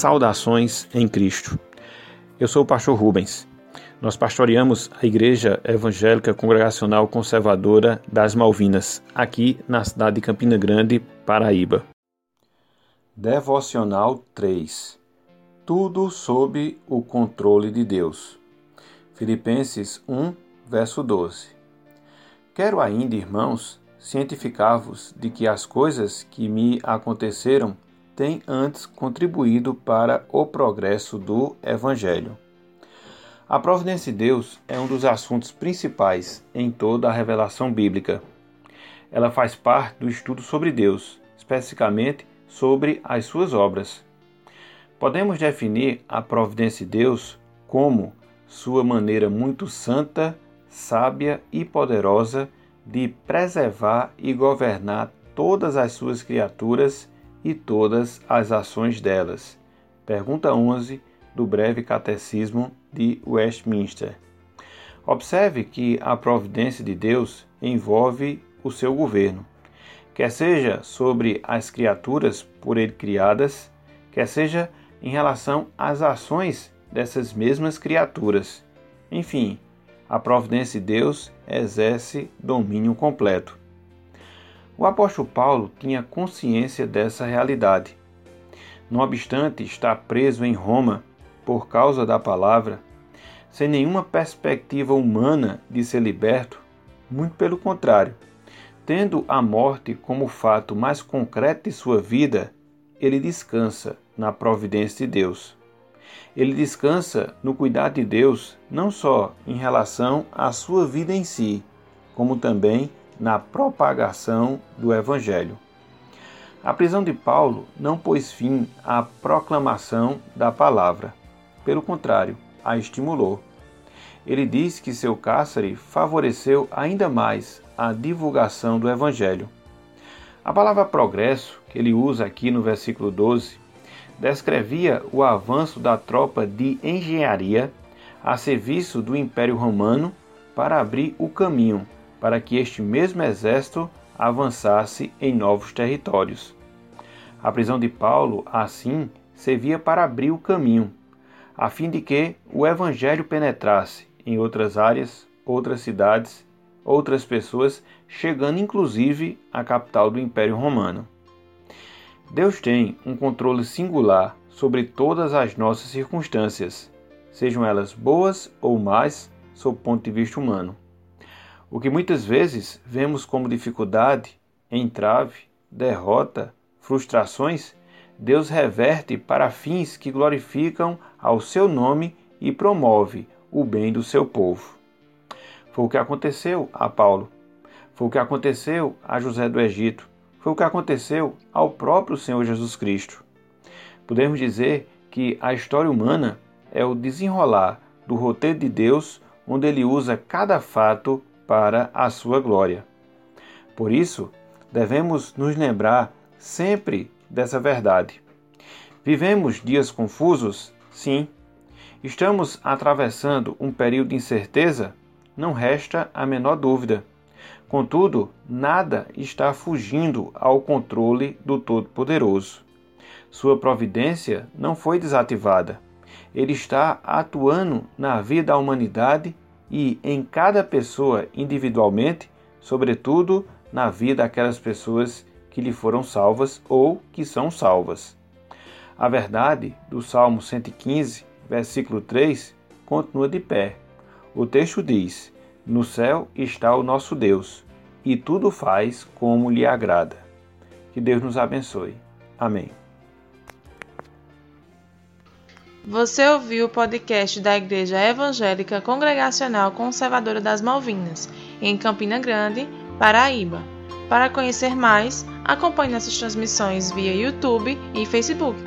Saudações em Cristo. Eu sou o pastor Rubens. Nós pastoreamos a Igreja Evangélica Congregacional Conservadora das Malvinas, aqui na cidade de Campina Grande, Paraíba. Devocional 3 Tudo sob o controle de Deus. Filipenses 1, verso 12. Quero ainda, irmãos, cientificar-vos de que as coisas que me aconteceram têm antes contribuído para o progresso do Evangelho. A providência de Deus é um dos assuntos principais em toda a revelação bíblica. Ela faz parte do estudo sobre Deus, especificamente sobre as suas obras. Podemos definir a providência de Deus como sua maneira muito santa, sábia e poderosa de preservar e governar todas as suas criaturas e todas as ações delas. Pergunta 11 do breve catecismo de Westminster. Observe que a providência de Deus envolve o seu governo, quer seja sobre as criaturas por ele criadas, quer seja em relação às ações dessas mesmas criaturas. Enfim, a providência de Deus exerce domínio completo. O apóstolo Paulo tinha consciência dessa realidade. Não obstante estar preso em Roma por causa da palavra, sem nenhuma perspectiva humana de ser liberto, muito pelo contrário, tendo a morte como fato mais concreto de sua vida, ele descansa na providência de Deus. Ele descansa no cuidado de Deus, não só em relação à sua vida em si, como também na propagação do Evangelho. A prisão de Paulo não pôs fim à proclamação da palavra. Pelo contrário, a estimulou. Ele diz que seu cárcere favoreceu ainda mais a divulgação do Evangelho. A palavra progresso, que ele usa aqui no versículo 12, descrevia o avanço da tropa de engenharia a serviço do Império Romano para abrir o caminho para que este mesmo exército avançasse em novos territórios. A prisão de Paulo, assim, servia para abrir o caminho, a fim de que o evangelho penetrasse em outras áreas, outras cidades, outras pessoas, chegando inclusive à capital do Império Romano. Deus tem um controle singular sobre todas as nossas circunstâncias, sejam elas boas ou más, sob o ponto de vista humano. O que muitas vezes vemos como dificuldade, entrave, derrota, frustrações, Deus reverte para fins que glorificam ao seu nome e promove o bem do seu povo. Foi o que aconteceu a Paulo. Foi o que aconteceu a José do Egito. Foi o que aconteceu ao próprio Senhor Jesus Cristo. Podemos dizer que a história humana é o desenrolar do roteiro de Deus, onde ele usa cada fato para a sua glória. Por isso, devemos nos lembrar sempre dessa verdade. Vivemos dias confusos? Sim. Estamos atravessando um período de incerteza? Não resta a menor dúvida. Contudo, nada está fugindo ao controle do Todo-Poderoso. Sua providência não foi desativada. Ele está atuando na vida da humanidade e em cada pessoa individualmente, sobretudo na vida daquelas pessoas que lhe foram salvas ou que são salvas. A verdade do Salmo 115, versículo 3, continua de pé. O texto diz: no céu está o nosso Deus, e tudo faz como lhe agrada. Que Deus nos abençoe. Amém. Você ouviu o podcast da Igreja Evangélica Congregacional Conservadora das Malvinas, em Campina Grande, Paraíba. Para conhecer mais, acompanhe nossas transmissões via YouTube e Facebook.